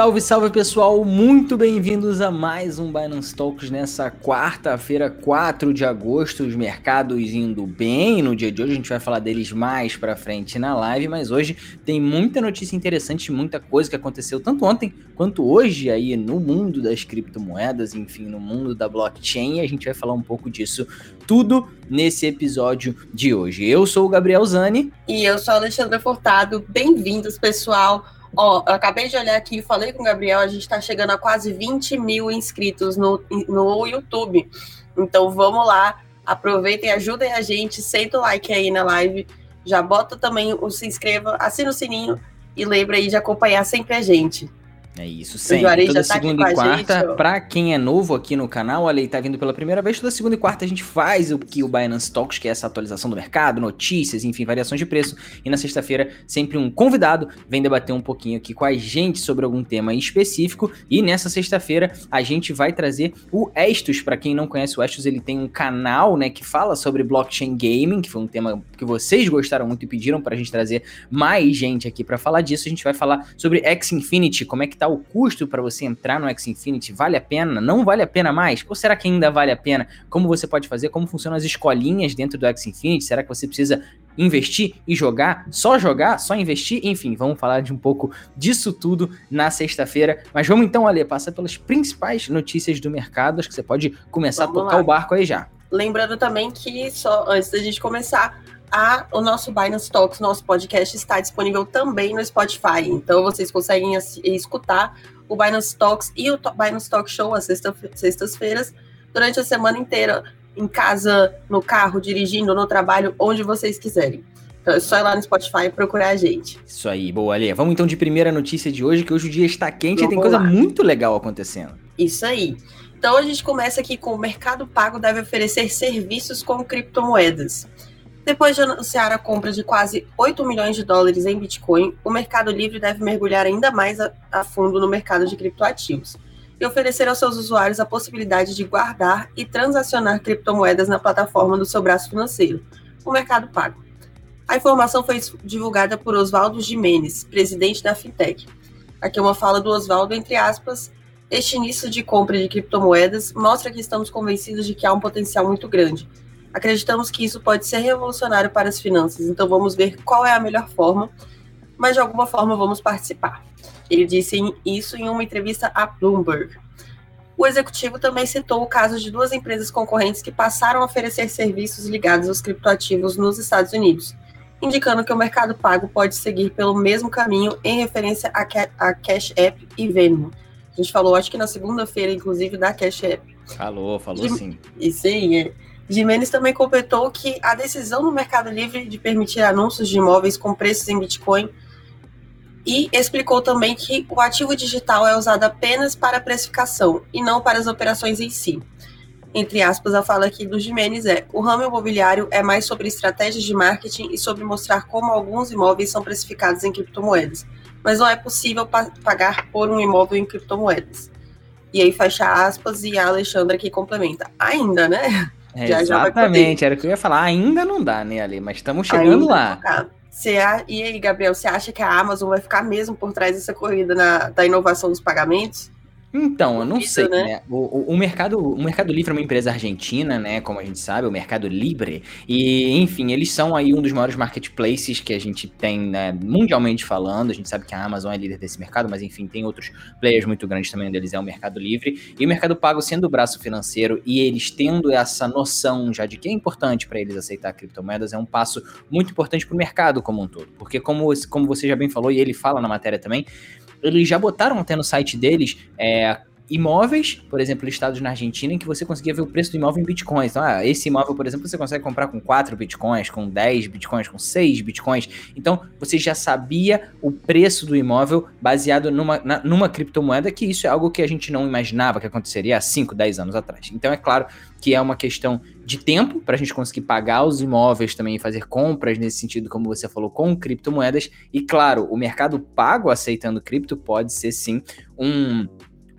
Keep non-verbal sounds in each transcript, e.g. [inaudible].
Salve, salve pessoal, muito bem-vindos a mais um Binance Talks nessa quarta-feira, 4 de agosto. Os mercados indo bem no dia de hoje, a gente vai falar deles mais pra frente na live, mas hoje tem muita notícia interessante, muita coisa que aconteceu tanto ontem quanto hoje aí no mundo das criptomoedas, enfim, no mundo da blockchain. E a gente vai falar um pouco disso tudo nesse episódio de hoje. Eu sou o Gabriel Zani. E eu sou a Alexandra Furtado. Bem-vindos, pessoal. Ó, eu acabei de olhar aqui falei com o Gabriel, a gente está chegando a quase 20 mil inscritos no, no YouTube. Então vamos lá, aproveitem, ajudem a gente, senta o like aí na live, já bota também o se inscreva, assina o sininho e lembra aí de acompanhar sempre a gente. É isso, sempre. Toda tá segunda e quarta, para quem é novo aqui no canal, olha aí, tá vindo pela primeira vez, toda segunda e quarta a gente faz o que o Binance Talks, que é essa atualização do mercado, notícias, enfim, variações de preço. E na sexta-feira, sempre um convidado vem debater um pouquinho aqui com a gente sobre algum tema específico. E nessa sexta-feira a gente vai trazer o Estus. Para quem não conhece o Estus, ele tem um canal, né, que fala sobre blockchain gaming, que foi um tema que vocês gostaram muito e pediram pra gente trazer mais gente aqui para falar disso. A gente vai falar sobre X Infinity, como é que tá o custo para você entrar no X Infinity? Vale a pena? Não vale a pena mais? Ou será que ainda vale a pena? Como você pode fazer? Como funcionam as escolinhas dentro do X Infinity? Será que você precisa investir e jogar? Só jogar? Só investir? Enfim, vamos falar de um pouco disso tudo na sexta-feira. Mas vamos então, Ali, passar pelas principais notícias do mercado. Acho que você pode começar vamos a tocar lá. o barco aí já. Lembrando também que, só antes da gente começar, a, o nosso Binance Talks, nosso podcast, está disponível também no Spotify. Então vocês conseguem escutar o Binance Talks e o Binance Talk Show às sextas-feiras durante a semana inteira, em casa, no carro, dirigindo, no trabalho, onde vocês quiserem. Então é só ir lá no Spotify e procurar a gente. Isso aí, boa, Ali. Vamos então de primeira notícia de hoje, que hoje o dia está quente e tem coisa lá. muito legal acontecendo. Isso aí. Então a gente começa aqui com o Mercado Pago deve oferecer serviços com criptomoedas. Depois de anunciar a compra de quase 8 milhões de dólares em Bitcoin, o Mercado Livre deve mergulhar ainda mais a, a fundo no mercado de criptoativos e oferecer aos seus usuários a possibilidade de guardar e transacionar criptomoedas na plataforma do seu braço financeiro, o Mercado Pago. A informação foi divulgada por Oswaldo Jimenez, presidente da Fintech. Aqui é uma fala do Oswaldo, entre aspas, este início de compra de criptomoedas mostra que estamos convencidos de que há um potencial muito grande, Acreditamos que isso pode ser revolucionário para as finanças, então vamos ver qual é a melhor forma, mas de alguma forma vamos participar. Ele disse isso em uma entrevista à Bloomberg. O executivo também citou o caso de duas empresas concorrentes que passaram a oferecer serviços ligados aos criptoativos nos Estados Unidos, indicando que o mercado pago pode seguir pelo mesmo caminho em referência a, Cash App e Venmo. A gente falou, acho que na segunda-feira, inclusive, da Cash App. Falou, falou sim. Isso aí, é. Jimenez também completou que a decisão do Mercado Livre de permitir anúncios de imóveis com preços em Bitcoin e explicou também que o ativo digital é usado apenas para precificação e não para as operações em si. Entre aspas, a fala aqui do Jimenez é: o ramo imobiliário é mais sobre estratégias de marketing e sobre mostrar como alguns imóveis são precificados em criptomoedas, mas não é possível pa pagar por um imóvel em criptomoedas. E aí fecha aspas e a Alexandra aqui complementa: ainda, né? É, já, exatamente, já era o que eu ia falar. Ainda não dá, né, Ali? Mas estamos chegando Ainda lá. Você, e aí, Gabriel, você acha que a Amazon vai ficar mesmo por trás dessa corrida na, da inovação dos pagamentos? Então, eu não sei, né? né? O, o, mercado, o Mercado Livre é uma empresa argentina, né? Como a gente sabe, o Mercado Libre. E, enfim, eles são aí um dos maiores marketplaces que a gente tem, né, mundialmente falando. A gente sabe que a Amazon é líder desse mercado, mas enfim, tem outros players muito grandes também, um deles é o Mercado Livre. E o Mercado Pago sendo o braço financeiro e eles tendo essa noção já de que é importante para eles aceitar criptomoedas, é um passo muito importante para o mercado como um todo. Porque, como, como você já bem falou, e ele fala na matéria também, eles já botaram até no site deles é, imóveis, por exemplo, listados na Argentina, em que você conseguia ver o preço do imóvel em bitcoins. Então, ah, esse imóvel, por exemplo, você consegue comprar com 4 bitcoins, com 10 bitcoins, com 6 bitcoins. Então, você já sabia o preço do imóvel baseado numa, na, numa criptomoeda, que isso é algo que a gente não imaginava que aconteceria há 5, 10 anos atrás. Então, é claro que é uma questão de tempo para a gente conseguir pagar os imóveis também e fazer compras nesse sentido, como você falou, com criptomoedas. E claro, o mercado pago aceitando cripto pode ser sim um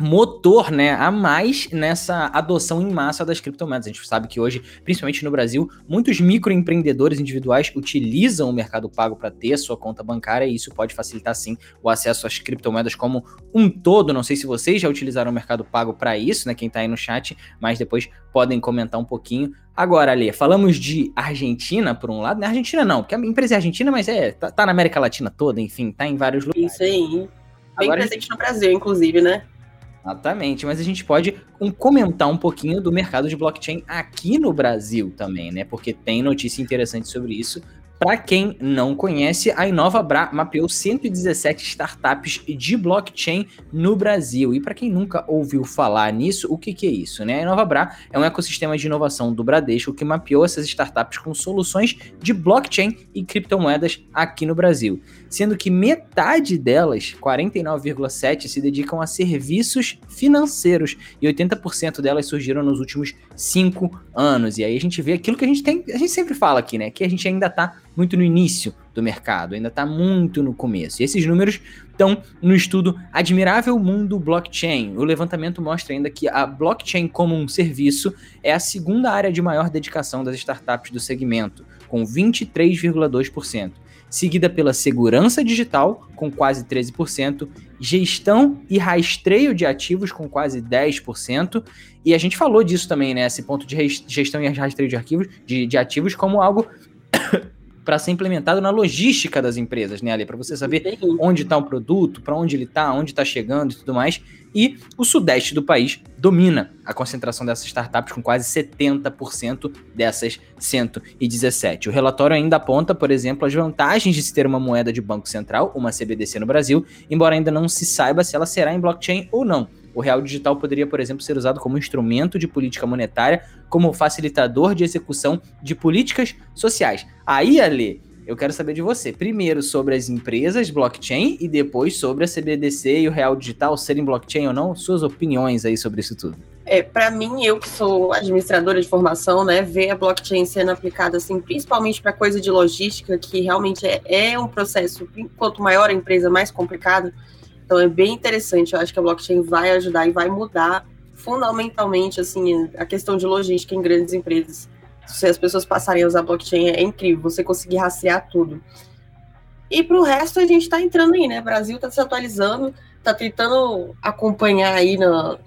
motor, né, a mais nessa adoção em massa das criptomoedas. A gente sabe que hoje, principalmente no Brasil, muitos microempreendedores individuais utilizam o Mercado Pago para ter a sua conta bancária e isso pode facilitar sim o acesso às criptomoedas como um todo. Não sei se vocês já utilizaram o Mercado Pago para isso, né, quem está aí no chat, mas depois podem comentar um pouquinho. Agora, Ale, falamos de Argentina, por um lado. Não é Argentina não, porque a empresa é argentina, mas é tá, tá na América Latina toda, enfim, tá em vários lugares. Isso aí. Bem Agora, presente no Brasil, inclusive, né? Exatamente, mas a gente pode comentar um pouquinho do mercado de blockchain aqui no Brasil também, né? Porque tem notícia interessante sobre isso. Para quem não conhece, a InovaBra mapeou 117 startups de blockchain no Brasil. E para quem nunca ouviu falar nisso, o que, que é isso? Né? A InovaBra é um ecossistema de inovação do Bradesco que mapeou essas startups com soluções de blockchain e criptomoedas aqui no Brasil. Sendo que metade delas, 49,7%, se dedicam a serviços financeiros e 80% delas surgiram nos últimos cinco anos. E aí a gente vê aquilo que a gente tem, a gente sempre fala aqui, né? Que a gente ainda está muito no início do mercado, ainda está muito no começo. E esses números estão no estudo Admirável Mundo Blockchain. O levantamento mostra ainda que a blockchain como um serviço é a segunda área de maior dedicação das startups do segmento, com 23,2%, seguida pela segurança digital, com quase 13%, gestão e rastreio de ativos, com quase 10%, e a gente falou disso também, né? Esse ponto de gestão e rastreio de arquivos, de, de ativos, como algo para ser implementado na logística das empresas, né, Ali? Para você saber onde está o produto, para onde ele está, onde está chegando e tudo mais. E o sudeste do país domina a concentração dessas startups com quase 70% dessas 117. O relatório ainda aponta, por exemplo, as vantagens de se ter uma moeda de banco central, uma CBDC no Brasil, embora ainda não se saiba se ela será em blockchain ou não. O real digital poderia, por exemplo, ser usado como instrumento de política monetária, como facilitador de execução de políticas sociais. Aí, Ale, eu quero saber de você. Primeiro sobre as empresas blockchain e depois sobre a CBDC e o real digital serem blockchain ou não. Suas opiniões aí sobre isso tudo. É, para mim, eu que sou administradora de formação, né, ver a blockchain sendo aplicada assim, principalmente para coisa de logística, que realmente é, é um processo, quanto maior a empresa, mais complicado. Então é bem interessante. Eu acho que a blockchain vai ajudar e vai mudar fundamentalmente assim a questão de logística em grandes empresas. Se as pessoas passarem a usar blockchain, é incrível você conseguir rastrear tudo. E para o resto, a gente está entrando aí, né? O Brasil está se atualizando, está tentando acompanhar aí na,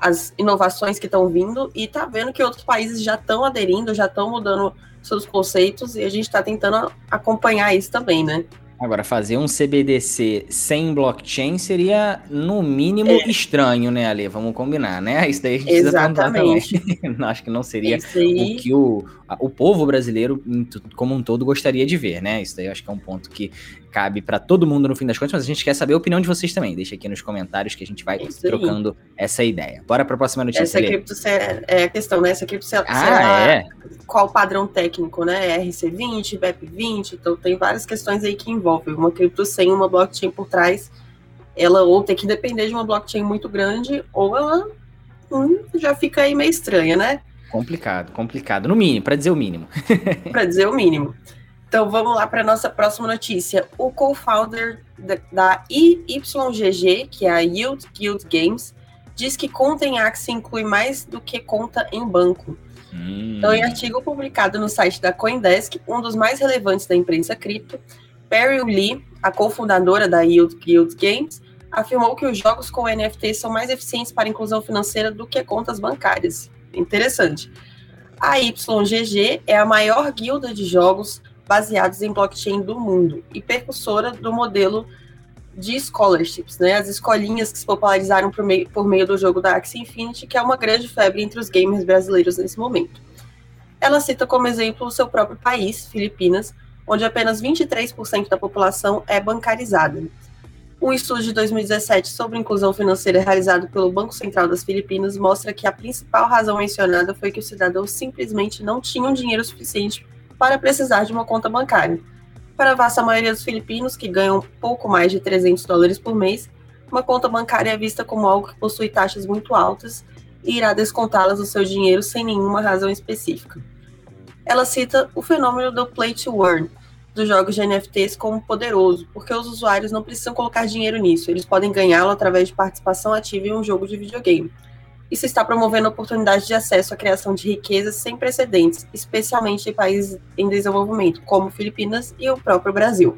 as inovações que estão vindo e está vendo que outros países já estão aderindo, já estão mudando seus conceitos e a gente está tentando acompanhar isso também, né? Agora, fazer um CBDC sem blockchain seria, no mínimo, é. estranho, né, Ale? Vamos combinar, né? Isso daí a gente Exatamente. precisa [laughs] também. Acho que não seria o que o, o povo brasileiro, como um todo, gostaria de ver, né? Isso daí eu acho que é um ponto que cabe para todo mundo no fim das contas, mas a gente quer saber a opinião de vocês também. Deixa aqui nos comentários que a gente vai trocando essa ideia. Bora para a próxima notícia. Essa cripto é a questão, né? Essa cripto ah, é? qual o padrão técnico, né? RC20, BEP20, então tem várias questões aí que envolvem. Uma cripto sem uma blockchain por trás, ela ou tem que depender de uma blockchain muito grande, ou ela hum, já fica aí meio estranha, né? Complicado, complicado. No mínimo, para dizer o mínimo. [laughs] para dizer o mínimo. Então vamos lá para nossa próxima notícia. O co-founder da IYGG, que é a Yield Guild Games, diz que conta em Axie inclui mais do que conta em banco. Hum. Então, em artigo publicado no site da Coindesk, um dos mais relevantes da imprensa cripto, Perry Lee, a cofundadora da Yield Guild Games, afirmou que os jogos com NFT são mais eficientes para a inclusão financeira do que contas bancárias. Interessante. A YGG é a maior guilda de jogos baseados em blockchain do mundo e percussora do modelo de scholarships, né? As escolinhas que se popularizaram por meio, por meio do jogo da Axie Infinity, que é uma grande febre entre os gamers brasileiros nesse momento. Ela cita como exemplo o seu próprio país, Filipinas, onde apenas 23% da população é bancarizada. Um estudo de 2017 sobre inclusão financeira realizado pelo Banco Central das Filipinas mostra que a principal razão mencionada foi que os cidadãos simplesmente não tinham dinheiro suficiente para precisar de uma conta bancária. Para a vasta maioria dos filipinos, que ganham pouco mais de 300 dólares por mês, uma conta bancária é vista como algo que possui taxas muito altas e irá descontá-las do seu dinheiro sem nenhuma razão específica. Ela cita o fenômeno do play to earn, dos jogos de NFTs como poderoso, porque os usuários não precisam colocar dinheiro nisso, eles podem ganhá-lo através de participação ativa em um jogo de videogame. Isso está promovendo oportunidades de acesso à criação de riquezas sem precedentes, especialmente em países em desenvolvimento, como Filipinas e o próprio Brasil.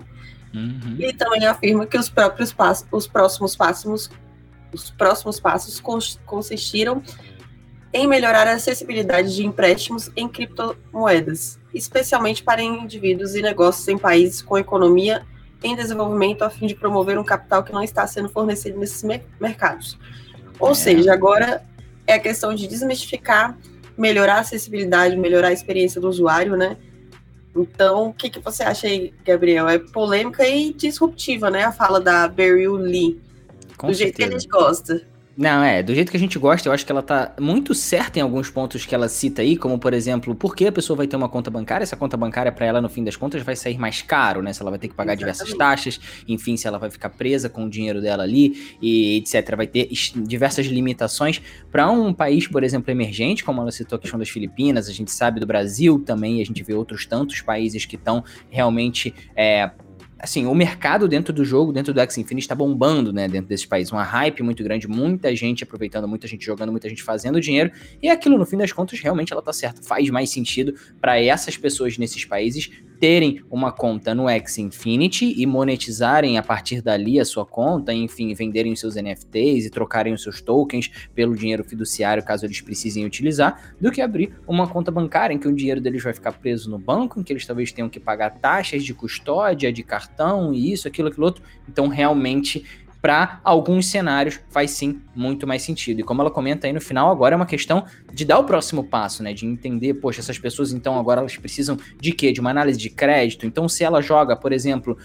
Uhum. E também afirma que os próprios passos, os próximos passos, os próximos passos consistiram em melhorar a acessibilidade de empréstimos em criptomoedas, especialmente para indivíduos e negócios em países com economia em desenvolvimento, a fim de promover um capital que não está sendo fornecido nesses mercados. Ou é. seja, agora é a questão de desmistificar, melhorar a acessibilidade, melhorar a experiência do usuário, né? Então, o que, que você acha aí, Gabriel? É polêmica e disruptiva, né? A fala da Beryl Lee. Com do certeza. jeito que a gente gosta. Não, é, do jeito que a gente gosta, eu acho que ela tá muito certa em alguns pontos que ela cita aí, como por exemplo, por que a pessoa vai ter uma conta bancária? Essa conta bancária para ela no fim das contas vai sair mais caro, né? Se ela vai ter que pagar Exatamente. diversas taxas, enfim, se ela vai ficar presa com o dinheiro dela ali e etc, vai ter diversas limitações para um país, por exemplo, emergente, como ela citou a questão das Filipinas, a gente sabe do Brasil também, a gente vê outros tantos países que estão realmente é, assim, o mercado dentro do jogo, dentro do X Infinity, está bombando, né, dentro desse país. Uma hype muito grande, muita gente aproveitando, muita gente jogando, muita gente fazendo dinheiro. E aquilo, no fim das contas, realmente ela tá certa. Faz mais sentido para essas pessoas nesses países terem uma conta no X Infinity e monetizarem a partir dali a sua conta, enfim, venderem os seus NFTs e trocarem os seus tokens pelo dinheiro fiduciário, caso eles precisem utilizar, do que abrir uma conta bancária em que o dinheiro deles vai ficar preso no banco, em que eles talvez tenham que pagar taxas de custódia, de cartão e isso, aquilo, aquilo outro. Então, realmente para alguns cenários faz sim muito mais sentido. E como ela comenta aí no final, agora é uma questão de dar o próximo passo, né? De entender, poxa, essas pessoas então agora elas precisam de quê? De uma análise de crédito. Então, se ela joga, por exemplo,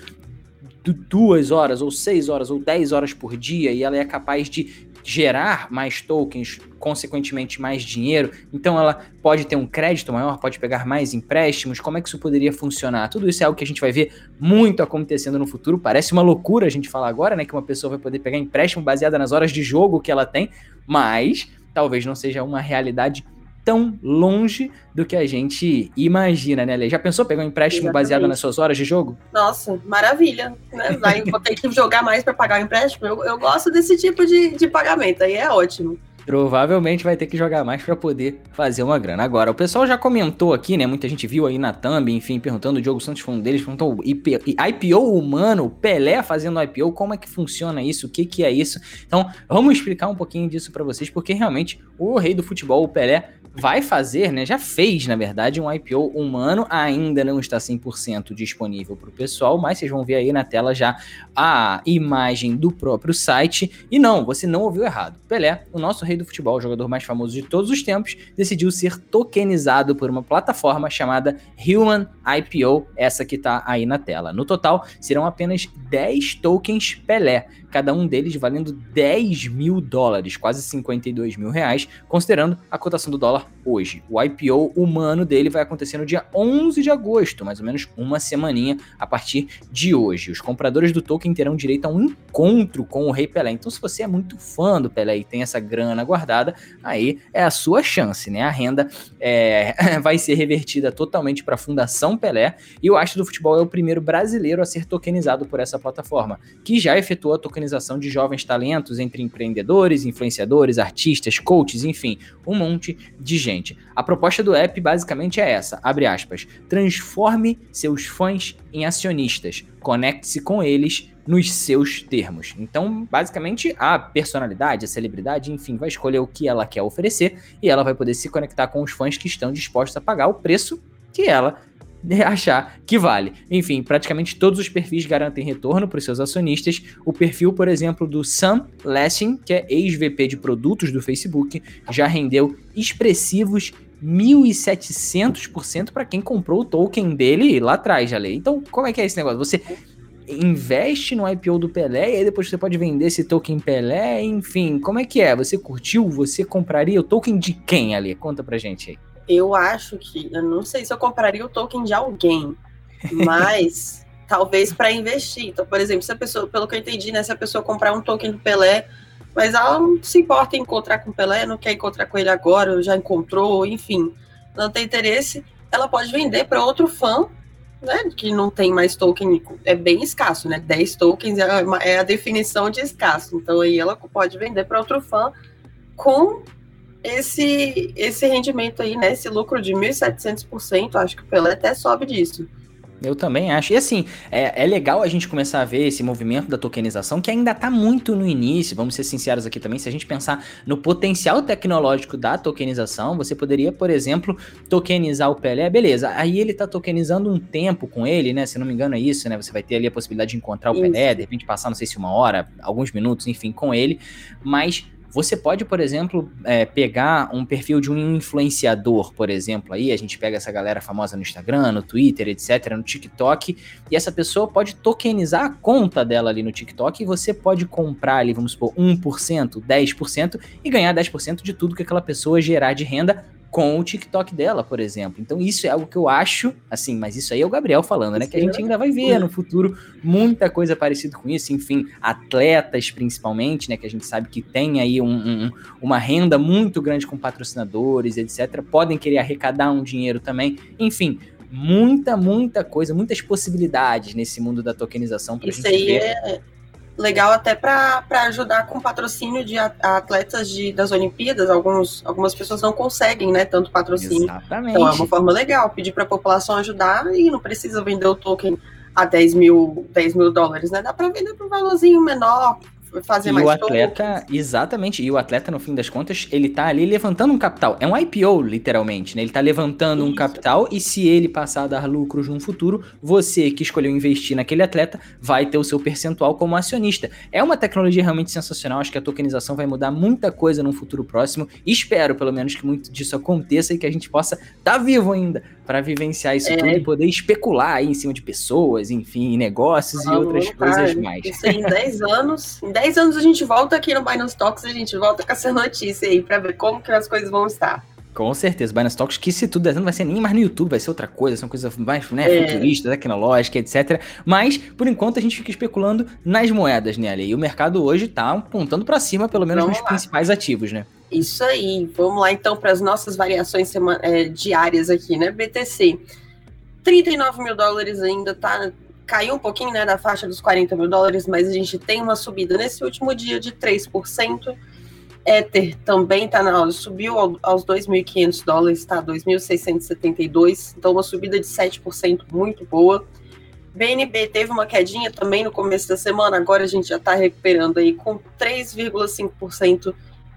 duas horas, ou seis horas, ou dez horas por dia, e ela é capaz de gerar mais tokens, consequentemente mais dinheiro, então ela pode ter um crédito maior, pode pegar mais empréstimos, como é que isso poderia funcionar? Tudo isso é algo que a gente vai ver muito acontecendo no futuro, parece uma loucura a gente falar agora, né, que uma pessoa vai poder pegar empréstimo baseado nas horas de jogo que ela tem, mas talvez não seja uma realidade tão longe do que a gente imagina, né, Lê? Já pensou pegar um empréstimo Exatamente. baseado nas suas horas de jogo? Nossa, maravilha. Né? Vai, vou ter que jogar mais para pagar o empréstimo. Eu, eu gosto desse tipo de, de pagamento, aí é ótimo provavelmente vai ter que jogar mais para poder fazer uma grana. Agora, o pessoal já comentou aqui, né? Muita gente viu aí na thumb, enfim, perguntando, o Diogo Santos foi um deles, perguntou IPO humano, Pelé fazendo IPO, como é que funciona isso? O que que é isso? Então, vamos explicar um pouquinho disso para vocês, porque realmente o rei do futebol, o Pelé, vai fazer, né? Já fez, na verdade, um IPO humano, ainda não está 100% disponível para o pessoal, mas vocês vão ver aí na tela já a imagem do próprio site. E não, você não ouviu errado. Pelé, o nosso rei do futebol, o jogador mais famoso de todos os tempos, decidiu ser tokenizado por uma plataforma chamada Human IPO, essa que está aí na tela. No total, serão apenas 10 tokens Pelé, cada um deles valendo 10 mil dólares, quase 52 mil reais, considerando a cotação do dólar hoje. O IPO humano dele vai acontecer no dia 11 de agosto, mais ou menos uma semaninha a partir de hoje. Os compradores do token terão direito a um encontro com o Rei Pelé. Então, se você é muito fã do Pelé e tem essa grana guardada, aí é a sua chance, né? A renda é, [laughs] vai ser revertida totalmente para a Fundação Pelé e o Astro do Futebol é o primeiro brasileiro a ser tokenizado por essa plataforma, que já efetuou a tokenização organização de jovens talentos entre empreendedores, influenciadores, artistas, coaches, enfim, um monte de gente. A proposta do app basicamente é essa, abre aspas, transforme seus fãs em acionistas, conecte-se com eles nos seus termos. Então, basicamente, a personalidade, a celebridade, enfim, vai escolher o que ela quer oferecer e ela vai poder se conectar com os fãs que estão dispostos a pagar o preço que ela [laughs] achar que vale. Enfim, praticamente todos os perfis garantem retorno para os seus acionistas. O perfil, por exemplo, do Sam Lessing, que é ex-VP de produtos do Facebook, já rendeu expressivos 1.700% para quem comprou o token dele lá atrás, já lei. Então, como é que é esse negócio? Você investe no IPO do Pelé e aí depois você pode vender esse token Pelé, enfim, como é que é? Você curtiu? Você compraria o token de quem ali? Conta pra gente aí eu acho que, eu não sei se eu compraria o token de alguém, mas [laughs] talvez para investir. Então, por exemplo, se a pessoa, pelo que eu entendi, né, se a pessoa comprar um token do Pelé, mas ela não se importa em encontrar com o Pelé, não quer encontrar com ele agora, já encontrou, enfim, não tem interesse, ela pode vender para outro fã né, que não tem mais token, é bem escasso, né? 10 tokens é, é a definição de escasso. Então aí ela pode vender para outro fã com esse esse rendimento aí, né? Esse lucro de 1.700%, acho que o Pelé até sobe disso. Eu também acho. E assim, é, é legal a gente começar a ver esse movimento da tokenização, que ainda está muito no início, vamos ser sinceros aqui também. Se a gente pensar no potencial tecnológico da tokenização, você poderia, por exemplo, tokenizar o Pelé, beleza. Aí ele está tokenizando um tempo com ele, né? Se não me engano, é isso, né? Você vai ter ali a possibilidade de encontrar o isso. Pelé, de repente passar, não sei se uma hora, alguns minutos, enfim, com ele. Mas você pode, por exemplo, é, pegar um perfil de um influenciador, por exemplo, aí a gente pega essa galera famosa no Instagram, no Twitter, etc., no TikTok, e essa pessoa pode tokenizar a conta dela ali no TikTok e você pode comprar ali, vamos supor, 1%, 10% e ganhar 10% de tudo que aquela pessoa gerar de renda com o TikTok dela, por exemplo. Então isso é algo que eu acho, assim, mas isso aí é o Gabriel falando, né? Que a gente ainda vai ver no futuro muita coisa parecida com isso. Enfim, atletas principalmente, né? Que a gente sabe que tem aí um, um, uma renda muito grande com patrocinadores, etc. Podem querer arrecadar um dinheiro também. Enfim, muita, muita coisa, muitas possibilidades nesse mundo da tokenização. Isso gente aí ver. é legal até para ajudar com patrocínio de atletas de, das Olimpíadas. Alguns, algumas pessoas não conseguem, né, tanto patrocínio. Exatamente. Então é uma forma legal, pedir para a população ajudar e não precisa vender o token a 10 mil, 10 mil dólares, né? Dá para vender por um valorzinho menor, fazer e mais o atleta, exatamente, e o atleta, no fim das contas, ele tá ali levantando um capital. É um IPO, literalmente, né? Ele tá levantando Isso. um capital e se ele passar a dar lucros no futuro, você que escolheu investir naquele atleta vai ter o seu percentual como acionista. É uma tecnologia realmente sensacional, acho que a tokenização vai mudar muita coisa no futuro próximo. Espero, pelo menos, que muito disso aconteça e que a gente possa estar tá vivo ainda para vivenciar isso é. tudo e poder especular aí em cima de pessoas, enfim, negócios ah, e outras coisas mais. Isso aí, em 10 [laughs] anos, em 10 anos a gente volta aqui no Binance Talks, a gente volta com essa notícia aí para ver como que as coisas vão estar. Com certeza, Binance Talks, que se tudo der não vai ser nem mais no YouTube, vai ser outra coisa, são coisas mais né, é. futurista, tecnológica, etc. Mas, por enquanto, a gente fica especulando nas moedas, né, Ali? E o mercado hoje tá apontando para cima, pelo menos Vamos nos lá. principais ativos, né? Isso aí. Vamos lá então para as nossas variações é, diárias aqui, né? BTC. 39 mil dólares ainda tá. Caiu um pouquinho né, da faixa dos 40 mil dólares, mas a gente tem uma subida nesse último dia de 3%. Ether também tá na subiu aos 2.500 dólares, está 2.672, então uma subida de 7% muito boa. BNB teve uma quedinha também no começo da semana, agora a gente já está recuperando aí com 3,5%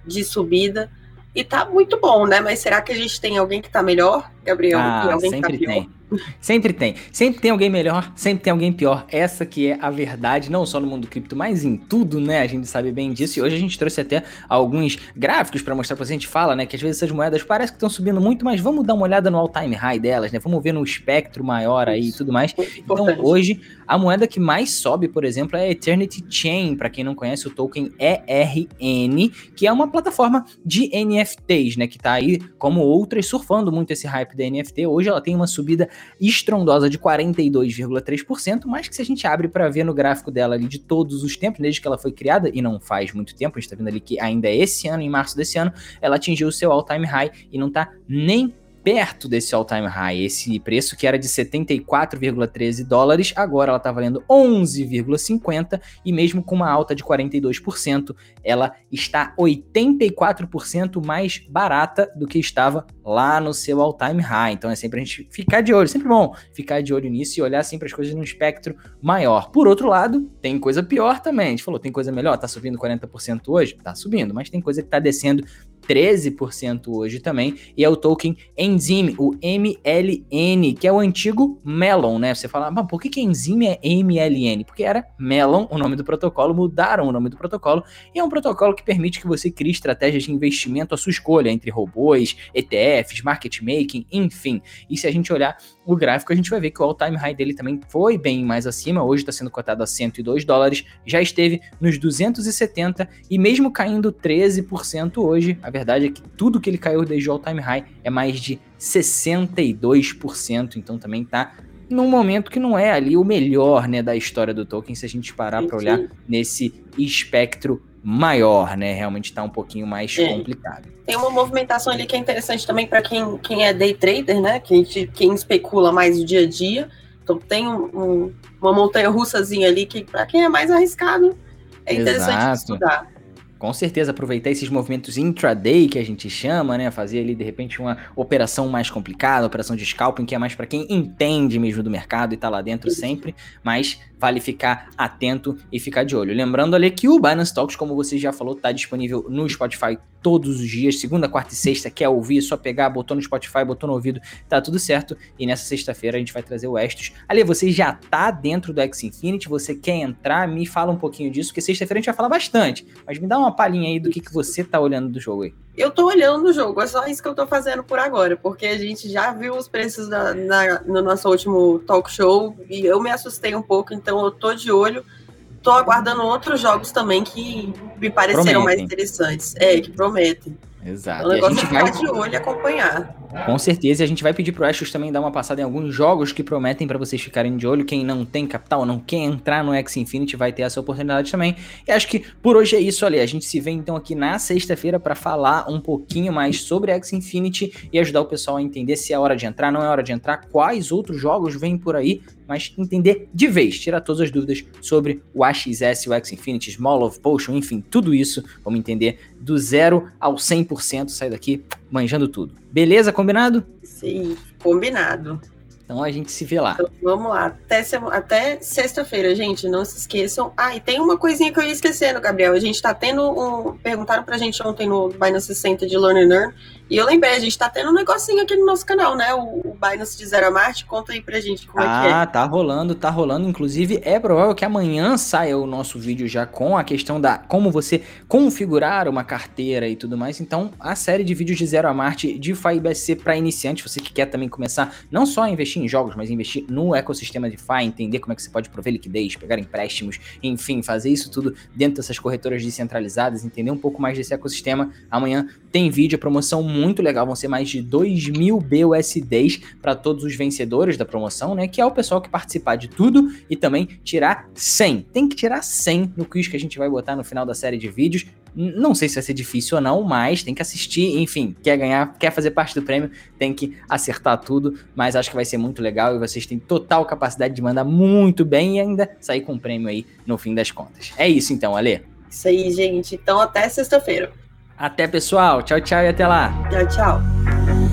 de subida. E tá muito bom, né? Mas será que a gente tem alguém que tá melhor, Gabriel? Ah, alguém sempre que tá pior? tem. Sempre tem. Sempre tem alguém melhor, sempre tem alguém pior. Essa que é a verdade, não só no mundo cripto, mas em tudo, né? A gente sabe bem disso. E hoje a gente trouxe até alguns gráficos para mostrar pra você. A gente fala, né, que às vezes essas moedas parecem que estão subindo muito, mas vamos dar uma olhada no all-time high delas, né? Vamos ver no espectro maior aí e tudo mais. Então, hoje, a moeda que mais sobe, por exemplo, é a Eternity Chain, para quem não conhece o token ERN, que é uma plataforma de NFTs, né, que tá aí como outras surfando muito esse hype da NFT. Hoje ela tem uma subida estrondosa de 42,3%, mas que se a gente abre para ver no gráfico dela ali de todos os tempos, desde que ela foi criada, e não faz muito tempo, a gente tá vendo ali que ainda é esse ano, em março desse ano, ela atingiu o seu all-time high e não tá nem perto desse all-time high. Esse preço que era de 74,13 dólares, agora ela está valendo 11,50 e mesmo com uma alta de 42%, ela está 84% mais barata do que estava lá no seu all-time high. Então é sempre a gente ficar de olho, sempre bom ficar de olho nisso e olhar sempre as coisas num espectro maior. Por outro lado, tem coisa pior também. A gente falou, tem coisa melhor, tá subindo 40% hoje? Tá subindo, mas tem coisa que tá descendo 13% hoje também, e é o token Enzyme, o MLN, que é o antigo Melon, né? Você fala, mas por que, que Enzyme é MLN? Porque era Melon o nome do protocolo, mudaram o nome do protocolo, e é um protocolo que permite que você crie estratégias de investimento à sua escolha, entre robôs, ETFs, market making, enfim. E se a gente olhar o gráfico, a gente vai ver que o all-time high dele também foi bem mais acima, hoje está sendo cotado a 102 dólares, já esteve nos 270 e mesmo caindo 13% hoje, a verdade é que tudo que ele caiu desde o all-time high é mais de 62%, então também está num momento que não é ali o melhor, né, da história do token, se a gente parar para olhar nesse espectro maior, né? Realmente está um pouquinho mais é. complicado. Tem uma movimentação ali que é interessante também para quem, quem é day trader, né? Quem, quem especula mais o dia a dia. Então tem um, um, uma montanha russazinha ali que, para quem é mais arriscado, é interessante Exato. estudar. Com certeza, aproveitar esses movimentos intraday que a gente chama, né? Fazer ali, de repente, uma operação mais complicada, operação de scalping, que é mais para quem entende mesmo do mercado e tá lá dentro sempre, mas vale ficar atento e ficar de olho. Lembrando ali que o Binance Talks, como você já falou, tá disponível no Spotify todos os dias, segunda, quarta e sexta. Quer ouvir? É só pegar, botou no Spotify, botou no ouvido, tá tudo certo. E nessa sexta-feira a gente vai trazer o Estos. Ali, você já tá dentro do X Infinity, você quer entrar? Me fala um pouquinho disso, porque sexta-feira a gente vai falar bastante. Mas me dá uma palhinha aí do que, que você tá olhando do jogo aí. Eu tô olhando o jogo, é só isso que eu tô fazendo por agora, porque a gente já viu os preços na, na, no nosso último talk show e eu me assustei um pouco, então eu tô de olho. Tô aguardando outros jogos também que me pareceram prometem. mais interessantes. É, que prometem. Exato. O negócio é ficar vai... de olho e acompanhar. Com certeza, e a gente vai pedir pro Ashes também dar uma passada em alguns jogos que prometem para vocês ficarem de olho. Quem não tem capital, não quer entrar no X Infinity, vai ter essa oportunidade também. E acho que por hoje é isso, ali. A gente se vê então aqui na sexta-feira para falar um pouquinho mais sobre X Infinity e ajudar o pessoal a entender se é hora de entrar, não é hora de entrar, quais outros jogos vêm por aí, mas entender de vez, tirar todas as dúvidas sobre o AXS, o X Infinity, Small of Potion, enfim, tudo isso. Vamos entender do zero ao 100%, sair daqui manjando tudo. Beleza? Combinado? Sim, combinado. Então a gente se vê lá. Então, vamos lá. Até, até sexta-feira, gente. Não se esqueçam. Ah, e tem uma coisinha que eu ia esquecendo, Gabriel. A gente tá tendo um. Perguntaram pra gente ontem no Binance Center de Learn and Earn e eu lembrei, a gente tá tendo um negocinho aqui no nosso canal, né? O, Binance de Zero a Marte. Conta aí pra gente como ah, é que é. Ah, tá rolando, tá rolando. Inclusive, é provável que amanhã saia o nosso vídeo já com a questão da como você configurar uma carteira e tudo mais. Então, a série de vídeos de Zero a Marte de FIBSC para iniciante, você que quer também começar não só a investir em jogos, mas investir no ecossistema de FI, entender como é que você pode prover liquidez, pegar empréstimos, enfim, fazer isso tudo dentro dessas corretoras descentralizadas, entender um pouco mais desse ecossistema. Amanhã tem vídeo, promoção muito legal, vão ser mais de 2 mil BUSDs para todos os vencedores da promoção, né? Que é o pessoal que participar de tudo e também tirar 100. Tem que tirar 100 no quiz que a gente vai botar no final da série de vídeos. Não sei se vai ser difícil ou não, mas tem que assistir, enfim, quer ganhar, quer fazer parte do prêmio, tem que acertar tudo, mas acho que vai ser muito legal e vocês têm total capacidade de mandar muito bem e ainda sair com o prêmio aí no fim das contas. É isso então, Ale. Isso aí, gente. Então até sexta-feira. Até, pessoal. Tchau, tchau e até lá. Tchau, tchau.